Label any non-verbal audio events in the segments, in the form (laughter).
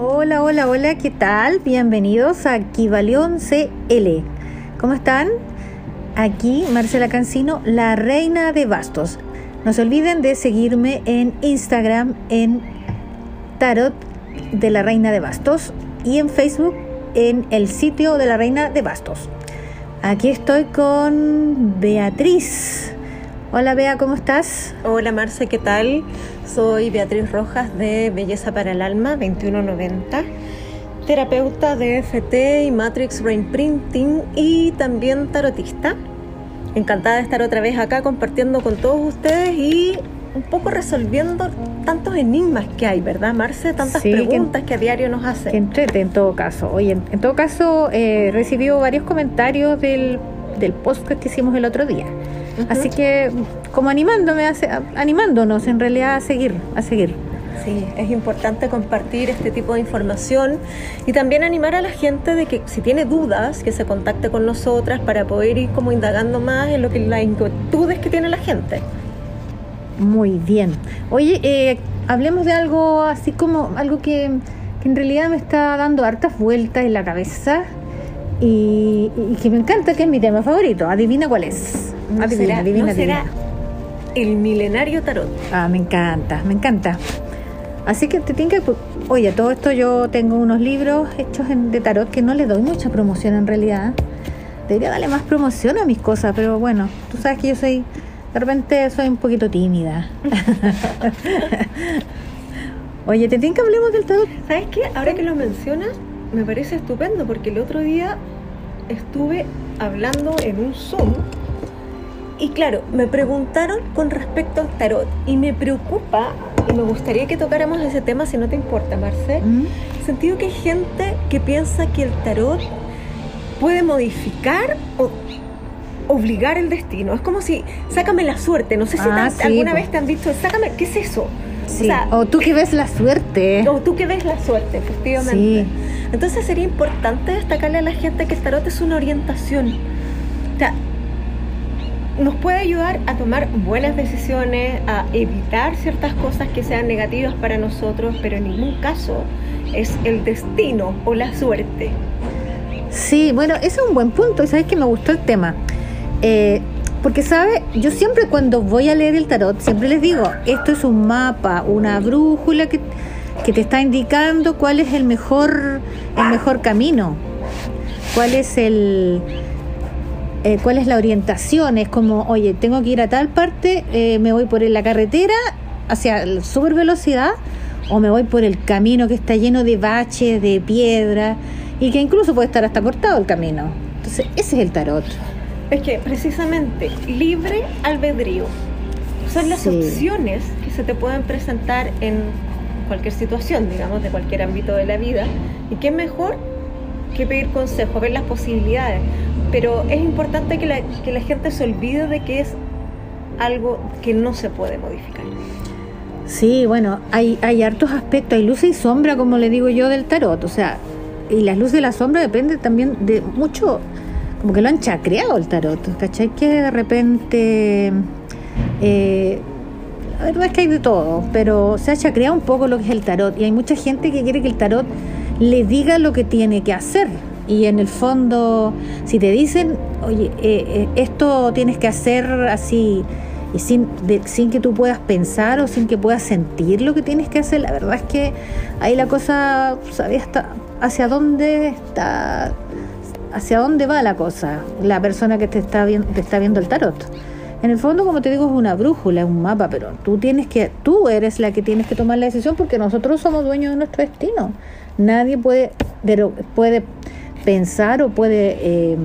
Hola, hola, hola, ¿qué tal? Bienvenidos a Kivalión CL. ¿Cómo están? Aquí Marcela Cancino, la reina de bastos. No se olviden de seguirme en Instagram en Tarot de la Reina de Bastos y en Facebook en el sitio de la Reina de Bastos. Aquí estoy con Beatriz. Hola Bea, ¿cómo estás? Hola Marce, ¿qué tal? Soy Beatriz Rojas de Belleza para el Alma 2190, terapeuta de FT y Matrix Brain Printing y también tarotista. Encantada de estar otra vez acá compartiendo con todos ustedes y un poco resolviendo tantos enigmas que hay, ¿verdad, Marce? Tantas preguntas que, a diario nos hacen. Que entrete en todo caso. Oye, en, todo caso, eh, recibió varios comentarios del, del post que hicimos el otro día. Así que como animándome, a, animándonos en realidad a seguir, a seguir. Sí, es importante compartir este tipo de información y también animar a la gente de que si tiene dudas, que se contacte con nosotras para poder ir como indagando más en lo que las inquietudes que tiene la gente. Muy bien. Oye, eh, hablemos de algo así como algo que, que, en realidad me está dando hartas vueltas en la cabeza y, y que me encanta, que es mi tema favorito. Adivina cuál es. No será, el milenario tarot. Ah, me encanta, me encanta. Así que te tiene que. Oye, todo esto yo tengo unos libros hechos de tarot que no le doy mucha promoción en realidad. Debería darle más promoción a mis cosas, pero bueno, tú sabes que yo soy. De repente soy un poquito tímida. (laughs) Oye, ¿te tiene que hablemos del tarot? ¿Sabes qué? Ahora que lo mencionas, me parece estupendo porque el otro día estuve hablando en un Zoom y claro, me preguntaron con respecto al tarot y me preocupa y me gustaría que tocáramos ese tema si no te importa, Marce. Mm. Sentido que hay gente que piensa que el tarot puede modificar o obligar el destino. Es como si, sácame la suerte. No sé si ah, alguna vez te han dicho, sácame, ¿qué es eso? O, tú que ves la suerte. O tú que ves la suerte, efectivamente. Entonces sería importante destacarle a la gente que el tarot es una orientación. O sea, nos puede ayudar a tomar buenas decisiones, a evitar ciertas cosas que sean negativas para nosotros, pero en ningún caso es el destino o la suerte. Sí, bueno, ese es un buen punto y sabes que me gustó el tema. Eh, porque, ¿sabe? Yo siempre cuando voy a leer el tarot, siempre les digo, esto es un mapa, una brújula que, que te está indicando cuál es el mejor, el mejor camino, cuál es el, eh, cuál es la orientación. Es como, oye, tengo que ir a tal parte, eh, me voy por la carretera hacia super velocidad o me voy por el camino que está lleno de baches, de piedra y que incluso puede estar hasta cortado el camino. Entonces, ese es el tarot. Es que precisamente libre albedrío son las opciones que se te pueden presentar en cualquier situación, digamos, de cualquier ámbito de la vida. Y qué mejor que pedir consejo, ver las posibilidades pero es importante que la, que la gente se olvide de que es algo que no se puede modificar. Sí, bueno, hay, hay hartos aspectos, hay luz y sombra, como le digo yo, del tarot, o sea, y las luces y la sombra depende también de mucho, como que lo han chacreado el tarot, ¿cachai? Que de repente, eh, la verdad es que hay de todo, pero se ha chacreado un poco lo que es el tarot, y hay mucha gente que quiere que el tarot le diga lo que tiene que hacer, y en el fondo, si te dicen, oye, eh, eh, esto tienes que hacer así, y sin, sin que tú puedas pensar o sin que puedas sentir lo que tienes que hacer, la verdad es que ahí la cosa, ¿sabes? Hasta hacia dónde está, hacia dónde va la cosa, la persona que te está, viendo, te está viendo el tarot. En el fondo, como te digo, es una brújula, es un mapa, pero tú tienes que, tú eres la que tienes que tomar la decisión porque nosotros somos dueños de nuestro destino. Nadie puede, puede pensar o puede, eh,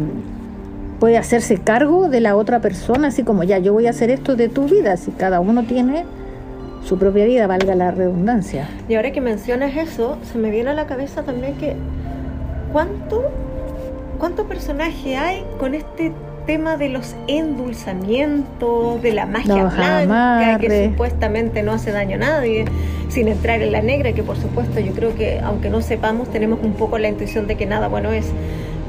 puede hacerse cargo de la otra persona, así como ya, yo voy a hacer esto de tu vida, si cada uno tiene su propia vida, valga la redundancia. Y ahora que mencionas eso, se me viene a la cabeza también que cuánto, cuánto personaje hay con este tema de los endulzamientos, de la magia blanca, que supuestamente no hace daño a nadie sin entrar en la negra, que por supuesto yo creo que aunque no sepamos, tenemos un poco la intuición de que nada bueno es.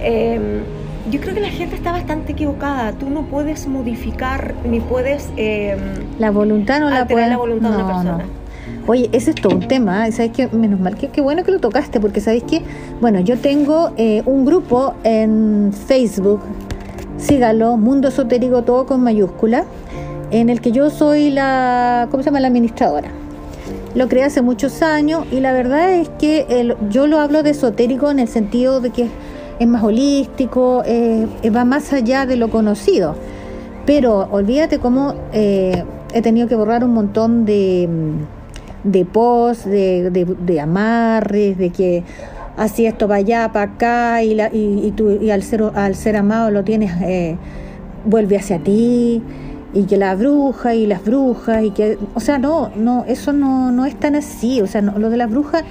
Em, yo creo que la gente está bastante equivocada. Tú no puedes modificar ni puedes... Em, la voluntad no la puede... la voluntad de una persona. Oye, ese es todo un tema, ¿eh? ¿sabes qué? Menos mal, que qué bueno que lo tocaste, porque ¿sabéis que Bueno, yo tengo eh, un grupo en Facebook, sígalo, Mundo Esotérico todo con mayúscula, en el que yo soy la, ¿cómo se llama? La administradora. Lo creé hace muchos años y la verdad es que yo lo hablo de esotérico en el sentido de que es más holístico, eh, va más allá de lo conocido. Pero olvídate cómo eh, he tenido que borrar un montón de, de posts, de, de, amarres, de que así esto va allá, para acá, y, la, y, tú, y al, ser, al ser amado lo tienes, eh, vuelve hacia ti, y que la bruja y las brujas, y que, o sea, no, no, eso no, no es tan así, o sea, lo de las brujas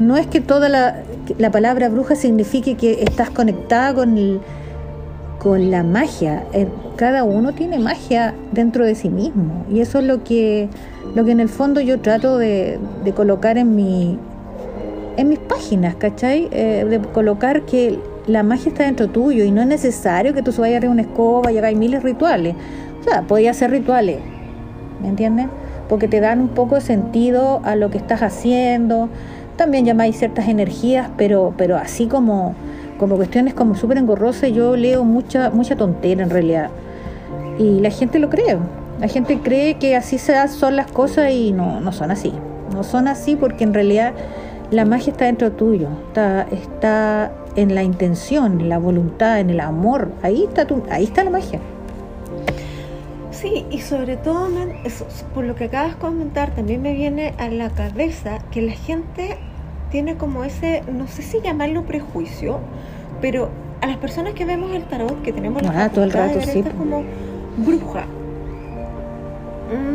no es que toda la, la palabra bruja signifique que estás conectada con con la magia. Eh, cada uno tiene magia dentro de sí mismo. Y eso es lo que, lo que en el fondo yo trato de, colocar en, mi, en mis páginas, ¿cachai? Eh, de colocar que la magia está dentro tuyo y no es necesario que tú vayas a una escoba y hagáis miles rituales. O sea, podía hacer rituales, ¿me entiendes? Porque te dan un poco de sentido a lo que estás haciendo. También llamáis ciertas energías, pero, pero así como como cuestiones como súper engorrosas, yo leo mucha, mucha tontera en realidad. Y la gente lo cree. La gente cree que así se son las cosas y no, no son así. No son así porque en realidad la magia está dentro tuyo, está, está en la intención, en la voluntad, en el amor. Ahí está, tu, ahí está la magia. Sí, y sobre todo, por lo que acabas de comentar, también me viene a la cabeza que la gente tiene como ese, no sé si llamarlo prejuicio, pero a las personas que vemos el tarot, que tenemos la ah, todo el rato, sí. como bruja,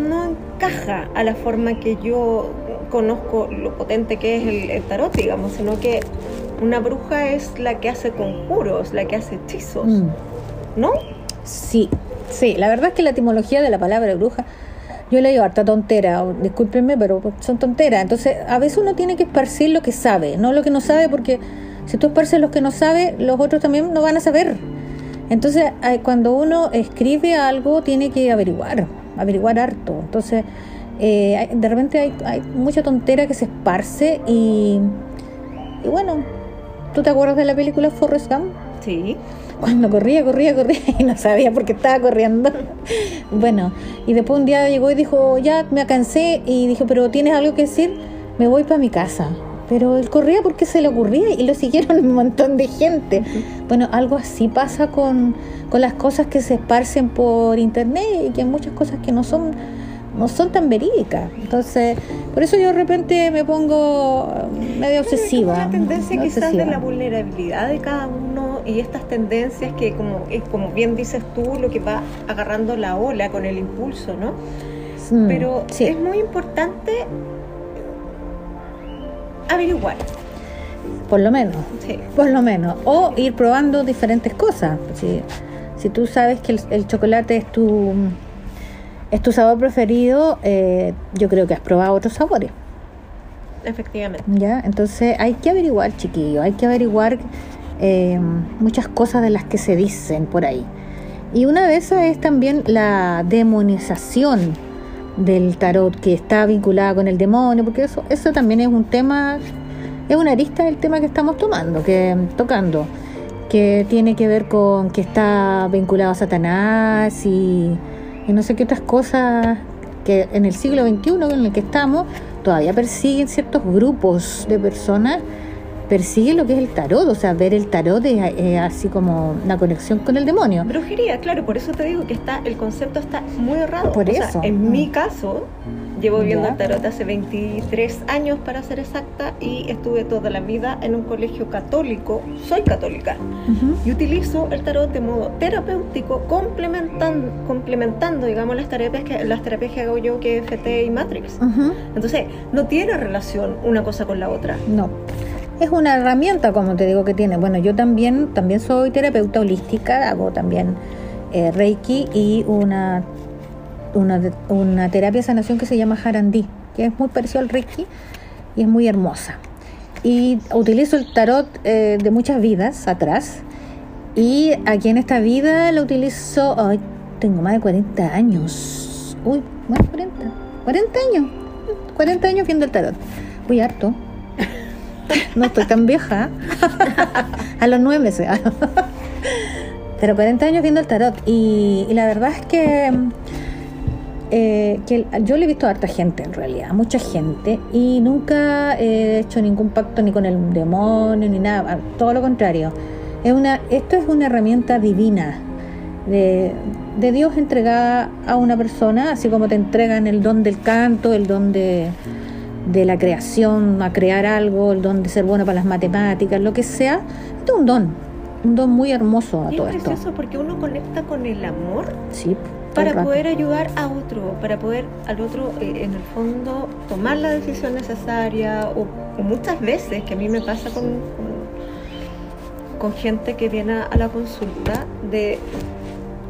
no encaja a la forma que yo conozco lo potente que es el, tarot, digamos, sino que una bruja es la que hace conjuros, la que hace hechizos, mm. ¿no? Sí, sí, la verdad es que la etimología de la palabra bruja yo le digo harta tontera, discúlpenme, pero son tonteras. Entonces, a veces uno tiene que esparcir lo que sabe, no lo que no sabe, porque si tú esparces lo que no sabe, los otros también no van a saber. Entonces, cuando uno escribe algo, tiene que averiguar, averiguar harto. Entonces, eh, de repente hay, hay, mucha tontera que se esparce y, y bueno, ¿tú te acuerdas de la película Forrest Gump? Sí cuando corría, corría, corría (laughs) y no sabía por qué estaba corriendo. (laughs) bueno, y después un día llegó y dijo, ya me cansé y dijo, pero ¿tienes algo que decir? Me voy para mi casa. Pero él corría porque se le ocurría y lo (laughs) siguieron un montón de gente. Bueno, algo así pasa con, con las cosas que se esparcen por internet y que hay muchas cosas que no son no son tan verídicas. Entonces, por eso yo de repente me pongo medio obsesiva. Es una tendencia quizás de la vulnerabilidad de cada uno y estas tendencias que, como, como bien dices tú, lo que va agarrando la ola con el impulso, ¿no? Mm, Pero es muy importante averiguar. Por lo menos. Por lo menos. O ir probando diferentes cosas. Si, si tú sabes que el chocolate es tu es tu sabor preferido, eh, yo creo que has probado otros sabores. Efectivamente. Ya, entonces hay que averiguar, chiquillo, hay que averiguar eh, muchas cosas de las que se dicen por ahí. Y una de esas es también la demonización del tarot que está vinculada con el demonio, porque eso, eso también es un tema, es una arista del tema que estamos tomando, que tocando, que tiene que ver con que está vinculado a Satanás y y no sé qué otras cosas que en el siglo XXI en el que estamos todavía persiguen ciertos grupos de personas persiguen lo que es el tarot, o sea, ver el tarot es, así como una conexión con el demonio. Brujería, claro, por eso te digo que está el concepto está muy errado. Por eso. en mi caso, Llevo viendo el tarot hace 23 años para ser exacta y estuve toda la vida en un colegio católico, soy católica, y utilizo el tarot de modo terapéutico complementando, complementando digamos, las terapias, que, las terapias que hago yo que FT y Matrix. Entonces, no tiene relación una cosa con la otra. No. Es una herramienta, como te digo, que tiene. Bueno, yo también, también soy terapeuta holística, hago también eh, Reiki y una una, una terapia de sanación que se llama Harandí, que es muy parecido al Reiki y es muy hermosa. Y utilizo el tarot eh, de muchas vidas atrás. Y aquí en esta vida lo utilizo. Tengo más de 40 años. Uy, más de 40. 40 años. 40 años viendo el tarot. Muy harto. No estoy tan vieja. a los nueve meses. Pero 40 años viendo el tarot. Y, la verdad es que, eh, que yo le he visto a harta gente en realidad, mucha gente. Y nunca he hecho ningún pacto ni con el demonio ni nada. Todo lo contrario. Es una, esto es una herramienta divina de, de Dios entregada a una persona, así como te entregan el don del canto, el don de, de la creación, a crear algo, el don de ser bueno para las matemáticas, lo que sea. Esto es un don, un don muy hermoso a y todo es esto. precioso porque uno conecta con el amor Sí, para poder ayudar a otro, para poder al otro, eh, en el fondo, tomar la decisión necesaria o, o muchas veces, que a mí me pasa con, con, con gente que viene a la consulta, de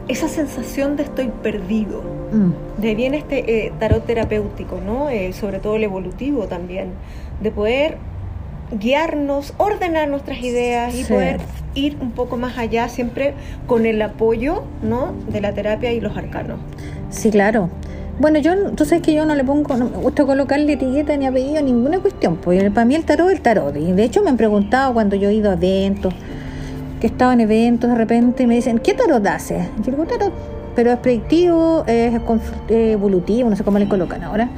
esa sensación de estoy perdido. Mm, De ahí viene este eh, tarot terapéutico, ¿no? Eh, sobre todo el evolutivo también, de poder guiarnos, ordenar nuestras ideas y Sí. poder ir un poco más allá, siempre con el apoyo, ¿no? De la terapia y los arcanos. Sí, claro. Bueno, yo, tú sabes que yo no le pongo, no me gusta colocarle etiqueta ni apellido, ninguna cuestión. Pues para mí el tarot es el tarot. Y de hecho me han preguntado cuando yo he ido a eventos, que he estado en eventos de repente y me dicen, ¿qué tarot haces? Yo digo, tarot. Pero es predictivo, es eh, evolutivo, no sé cómo le colocan ahora.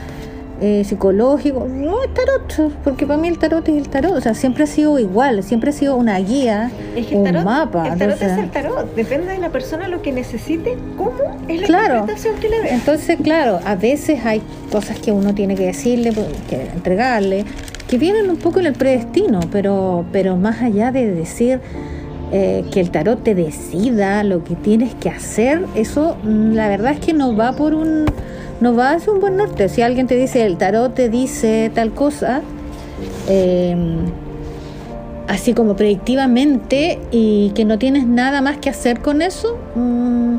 Eh, psicológico, no es tarot, porque para mí el tarot es el tarot, o sea, siempre ha sido igual, siempre ha sido una guía, Es que el un tarot, mapa. el tarot es el tarot, depende de la persona lo que necesite, cómo es la Claro. interpretación que le dé. Entonces, claro, a veces hay cosas que uno tiene que decirle, que entregarle, que vienen un poco en el predestino, pero, pero más allá de decir eh, que el tarot te decida lo que tienes que hacer, eso mm, la verdad es que no va por un, no va hacia un buen norte. Si alguien te dice el tarot te dice tal cosa, eh, así como predictivamente y que no tienes nada más que hacer con eso, mm,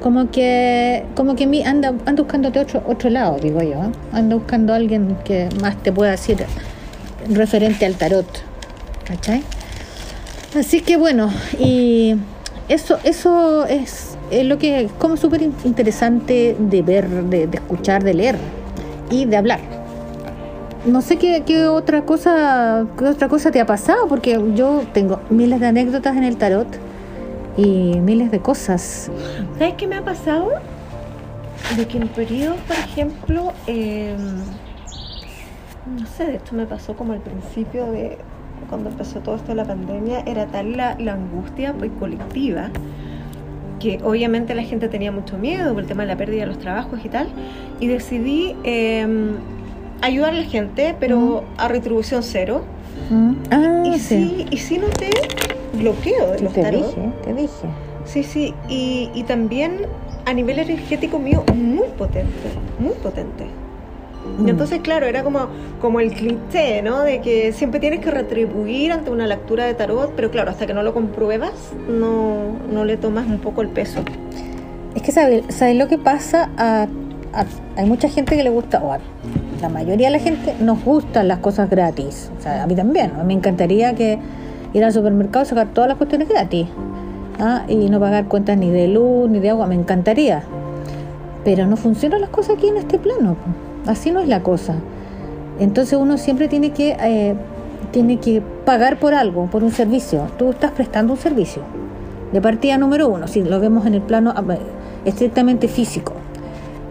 como que como que anda anda buscándote otro otro lado, digo yo, ¿eh? anda buscando a alguien que más te pueda decir referente al tarot, ¿cachai? Así que bueno, y eso eso es, es lo que es como súper in- interesante de ver, de, de escuchar, de leer y de hablar. No sé qué, otra cosa otra cosa te ha pasado, porque yo tengo miles de anécdotas en el tarot y miles de cosas. ¿Sabes qué me ha pasado? De que en periodos, por ejemplo, eh, no sé, de hecho me pasó como al principio de cuando empezó todo esto de la pandemia, era tal la, la angustia pues, colectiva que obviamente la gente tenía mucho miedo por el tema de la pérdida de los trabajos y tal, y decidí eh, ayudar a la gente, pero a retribución cero. Ah, y sí. sí, y sí noté bloqueo de los te tarot. dije, te dije. Sí, sí, y, y también a nivel energético mío muy potente, muy potente. Mm. Y entonces, claro, era como, como el cliché, ¿no? De que siempre tienes que retribuir ante una lectura de tarot, pero claro, hasta que no lo compruebas, no, no le tomas un poco el peso. Es que sabes ¿sabes lo que pasa? A, a- hay mucha gente que le gusta, o a la mayoría de la gente nos gustan las cosas gratis. O sea, a mí también. Me encantaría que ir al supermercado y sacar todas las cuestiones gratis. ¿ah? Y no pagar cuentas ni de luz ni de agua. Me encantaría. Pero no funcionan las cosas aquí en este plano. Así no es la cosa. Entonces uno siempre tiene que, eh, tiene que pagar por algo, por un servicio. Tú estás prestando un servicio. De partida número uno, si lo vemos en el plano ah, estrictamente físico.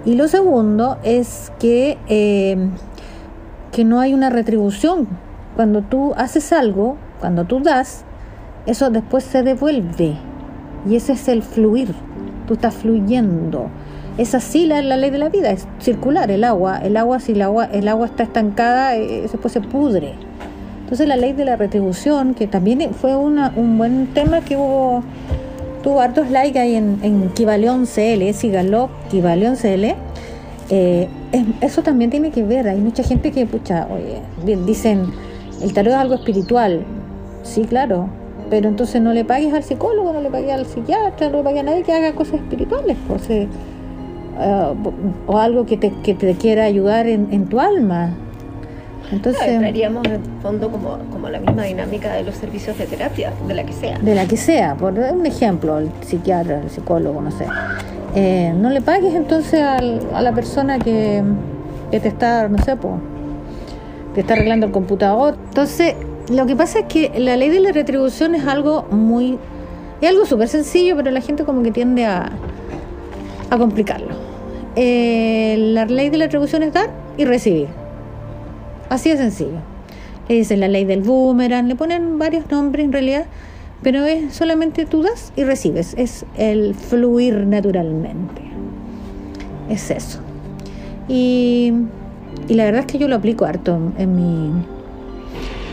Y lo segundo es que, eh, que no hay una retribución. Cuando tú haces algo, cuando tú das, eso después se devuelve. Y ese es el fluir. Tú estás fluyendo. Es así la, la ley de la vida, es circular el agua. El agua, si el agua, el agua está estancada, eh, después se pudre. Entonces la ley de la retribución, que también fue una, un buen tema que hubo, tuvo hartos likes ahí en, en CL, síganlo, Kibaleón CL. Eh, es- eso también tiene que ver, hay mucha gente que, pucha, oye, dicen, el tarot es algo espiritual. Sí, claro, pero entonces no le pagues al psicólogo, no le pagues al psiquiatra, no le pagues a nadie que haga cosas espirituales, pues, eh, eh, o algo que te, que te quiera ayudar en, en tu alma. Entonces, Entraríamos en fondo como, como la misma dinámica de los servicios de terapia, de la que sea. de la que sea, por un ejemplo, el psiquiatra, el psicólogo, no sé. Eh, no le pagues entonces al- a la persona que, que te está, no sé, po, te está arreglando el computador. Entonces, lo que pasa es que la ley de la retribución es algo muy, es algo súper sencillo, pero la gente como que tiende a, a complicarlo. Eh, la ley de la retribución es dar y recibir. Así de sencillo. Le dicen la ley del boomerang, le ponen varios nombres en realidad, pero es solamente tú das y recibes. Es el fluir naturalmente. Es eso. Y, y la verdad es que yo lo aplico harto en mi,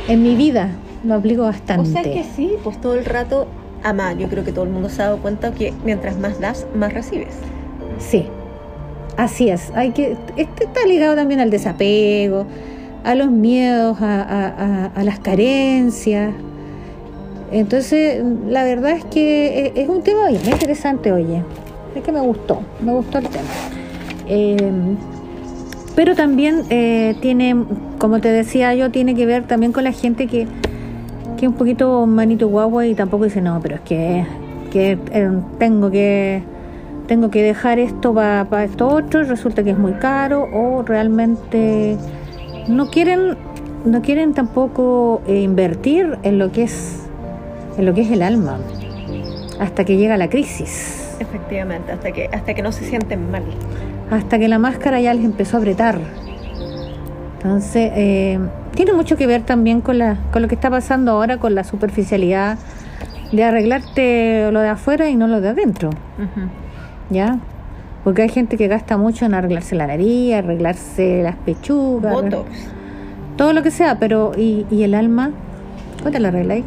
en mi vida. Lo aplico bastante. O sea que sí, pues todo el rato, ama, yo creo que todo el mundo se ha dado cuenta que mientras más das, más recibes. Sí, así es. Hay que, este está ligado también al desapego, a los miedos, a, a, las carencias. Entonces, la verdad es que es un tema bien interesante, oye. Es que me gustó, me gustó el tema. Eh, pero también eh, tiene, como te decía yo, tiene que ver también con la gente que, que es un poquito manito guagua y tampoco dice, no, pero es que, que eh, tengo que tengo que dejar esto para esto otro, resulta que es muy caro o realmente no quieren no quieren tampoco eh, invertir en lo que es en lo que es el alma hasta que llega la crisis. Efectivamente hasta que hasta que no se sienten mal. Hasta que la máscara ya les empezó a apretar. Entonces eh, tiene mucho que ver también con la con lo que está pasando ahora con la superficialidad de arreglarte lo de afuera y no lo de adentro. Uh-huh. Ya porque hay gente que gasta mucho en arreglarse la nariz, arreglarse las pechugas, Botox. todo lo que sea, pero ¿y, y el alma? ¿Cómo te la arregláis?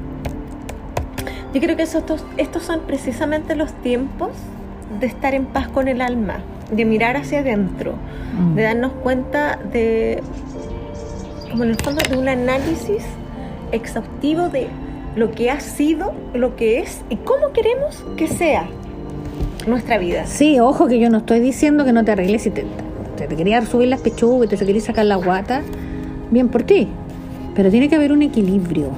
Yo creo que estos, estos son precisamente los tiempos de estar en paz con el alma, de mirar hacia adentro, mm. de darnos cuenta de, como en el fondo, de un análisis exhaustivo de lo que ha sido, lo que es y cómo queremos que sea nuestra vida. Sí, ojo que yo no estoy diciendo que no te arregles si te, te, te querías subir las pechugas te querías sacar la guata, bien por ti. Pero tiene que haber un equilibrio.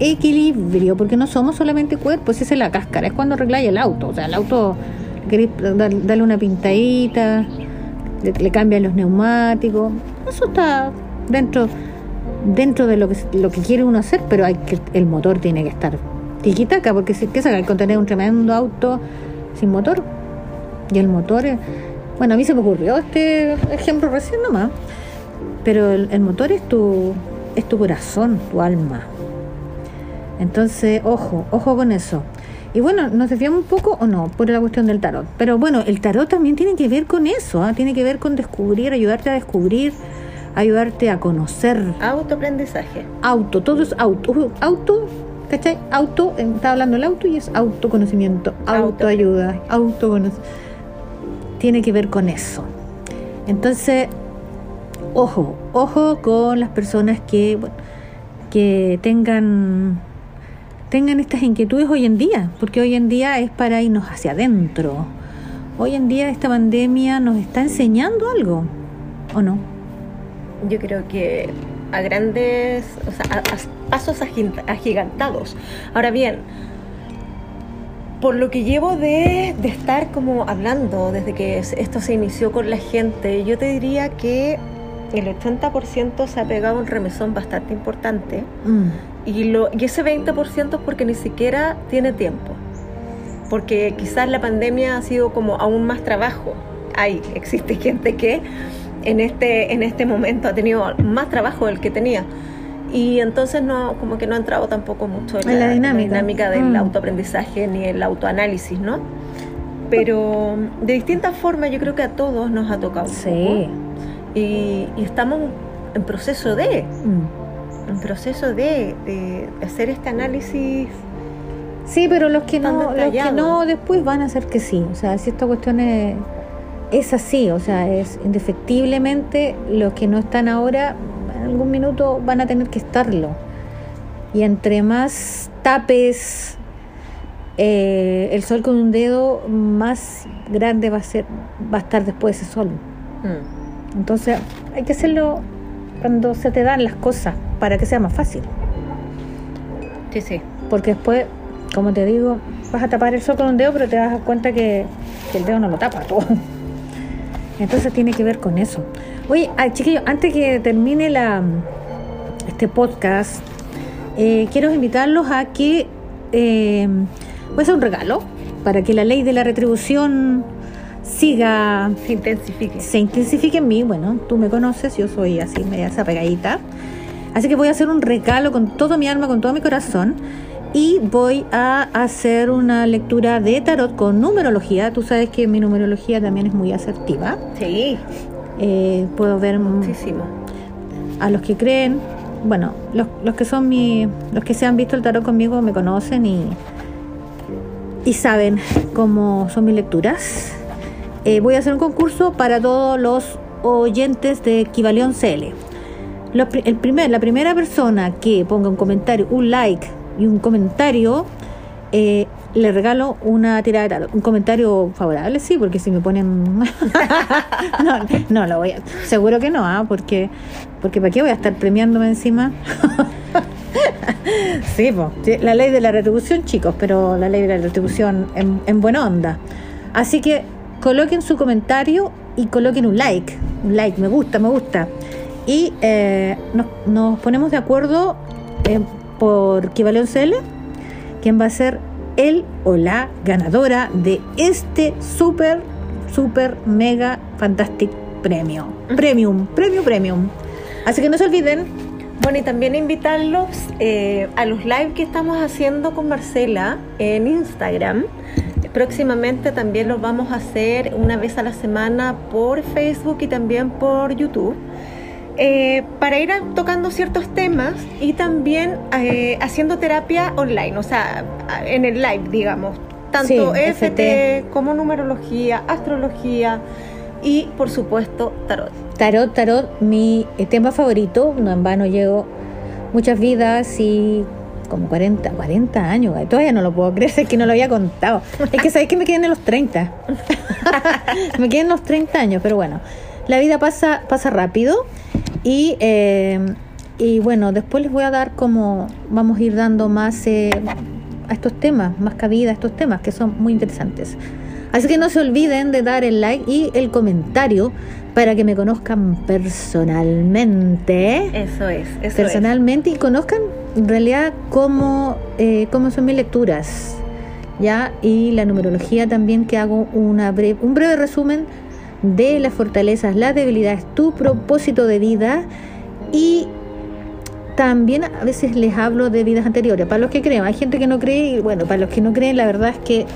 Equilibrio, porque no somos solamente cuerpos, esa es la cáscara, es cuando arregláis el auto. O sea, el auto queréis darle una pintadita, le, cambian los neumáticos. Eso está dentro dentro de lo que lo que quiere uno hacer, pero hay que el motor tiene que estar tiquitaca, porque si que sacar con tener un tremendo auto sin motor. Y el motor, es, bueno, a mí se me ocurrió este ejemplo recién nomás, pero el, el, motor es tu, es tu corazón, tu alma. Entonces, ojo, ojo con eso. Y bueno, nos desviamos un poco o no por la cuestión del tarot. Pero bueno, el tarot también tiene que ver con eso, ¿eh? tiene que ver con descubrir, ayudarte a descubrir, ayudarte a conocer. Autoaprendizaje. Auto, todo es auto. Auto ¿cachai? Auto, está hablando el auto y es autoconocimiento, autoayuda, autoconocimiento. Tiene que ver con eso. Entonces, ojo, ojo con las personas que, bueno, que tengan tengan estas inquietudes hoy en día, porque hoy en día es para irnos hacia adentro. Hoy en día esta pandemia nos está enseñando algo, ¿o no? Yo creo que a grandes, o sea, a, a pasos agigantados. Ahora bien, por lo que llevo de, de, estar como hablando desde que esto se inició con la gente, yo te diría que el 80% se ha pegado un remesón bastante importante mm. y, lo, y ese 20% es porque ni siquiera tiene tiempo. Porque quizás la pandemia ha sido como aún más trabajo. Hay, existe gente que en este, en este momento ha tenido más trabajo del que tenía. Y entonces no, como que no ha entrado tampoco mucho en, en la, la, dinámica, la dinámica del mm. autoaprendizaje ni el autoanálisis, ¿no? Pero de distintas formas yo creo que a todos nos ha tocado. Sí. Y, y, estamos en proceso de, mm. en proceso de, de, hacer este análisis. Sí, pero los que no, los que no después van a hacer que sí. O sea, si esta cuestión es es así, o sea, es indefectiblemente los que no están ahora, en algún minuto van a tener que estarlo. Y entre más tapes eh, el sol con un dedo, más grande va a ser, va a estar después ese sol. Mm. Entonces, hay que hacerlo cuando se te dan las cosas para que sea más fácil. Sí, sí. Porque después, como te digo, vas a tapar el sol con un dedo, pero te vas a dar cuenta que, que el dedo no lo tapa todo. Entonces tiene que ver con eso. Oye, ah, chiquillos, antes que termine la, este podcast, eh, quiero invitarlos a que eh, voy a hacer un regalo para que la ley de la retribución siga, Se intensifique. se intensifique en mí. Bueno, tú me conoces, yo soy así, media pegadita. Así que voy a hacer un regalo con todo mi alma, con todo mi corazón. Y voy a hacer una lectura de tarot con numerología. Tú sabes que mi numerología también es muy asertiva. Sí, Eh, puedo ver muchísimo. a los que creen, bueno, los, los que son mi, los que se han visto el tarot conmigo me conocen y, y saben cómo son mis lecturas. Eh, voy a hacer un concurso para todos los oyentes de Equivalión CL. Los el primer, la primera persona que ponga un comentario, un like y un comentario, eh, le regalo una tirada de tarot. Un comentario favorable, sí, porque si me ponen. (laughs) no, no lo voy a. Seguro que no, ¿ah? Porque, porque ¿para qué voy a estar premiándome encima? (laughs) sí, po, la ley de la retribución, chicos, pero la ley de la retribución en, en buena onda. Así que coloquen su comentario y coloquen un like. Un like, me gusta, me gusta. Y eh, nos, nos ponemos de acuerdo eh, por Kivaleon CL quién va a ser el o la ganadora de este súper, súper, mega, fantastic premio. Premium, premio, premium. Así que no se olviden, Bueno, y también invitarlos eh, a los live que estamos haciendo con Marcela en Instagram. Próximamente también los vamos a hacer una vez a la semana por Facebook y también por YouTube. Eh, para ir tocando ciertos temas y también eh, haciendo terapia online, o sea, en el live, digamos. Tanto Sí, FT, FT. como numerología, astrología y, por supuesto, tarot. tarot, tarot, mi eh, tema favorito, no en vano llevo muchas vidas y como 40, 40 años, todavía no lo puedo creer, (laughs) es que no lo había contado. Es que sabéis que me quedé en los 30. (laughs) (laughs) me quedé en los 30 años, pero bueno, la vida pasa, pasa rápido y, eh, y bueno, después les voy a dar como, vamos a ir dando más eh, a estos temas, más cabida a estos temas que son muy interesantes. Así que no se olviden de dar el like y el comentario para que me conozcan personalmente. Eso es, eso es. personalmente y conozcan en realidad cómo, eh, cómo son mis lecturas. ¿ya? Y la numerología también, que hago una breve, un breve resumen de las fortalezas, las debilidades, tu propósito de vida y también a veces les hablo de vidas anteriores. Para los que creen, hay gente que no cree y bueno, para los que no creen, la verdad es que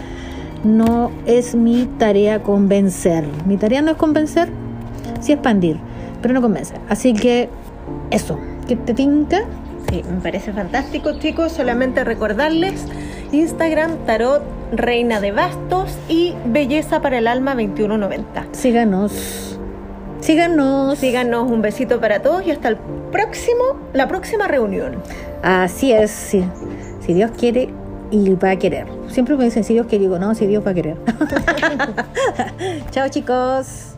no es mi tarea convencer. Mi tarea no es convencer, sí expandir, pero no convencer. Así que eso, que te tinca. Sí, me parece fantástico, chicos. Solamente recordarles Instagram, Tarot, Reina de Bastos y Belleza para el Alma 2190. Síganos. Síganos. Síganos, un besito para todos y hasta el próximo, la próxima reunión. Así es. Si Dios quiere y va a querer. Siempre me dicen si Dios quiere, digo, no, si Dios va a querer. (laughs) Chao chicos.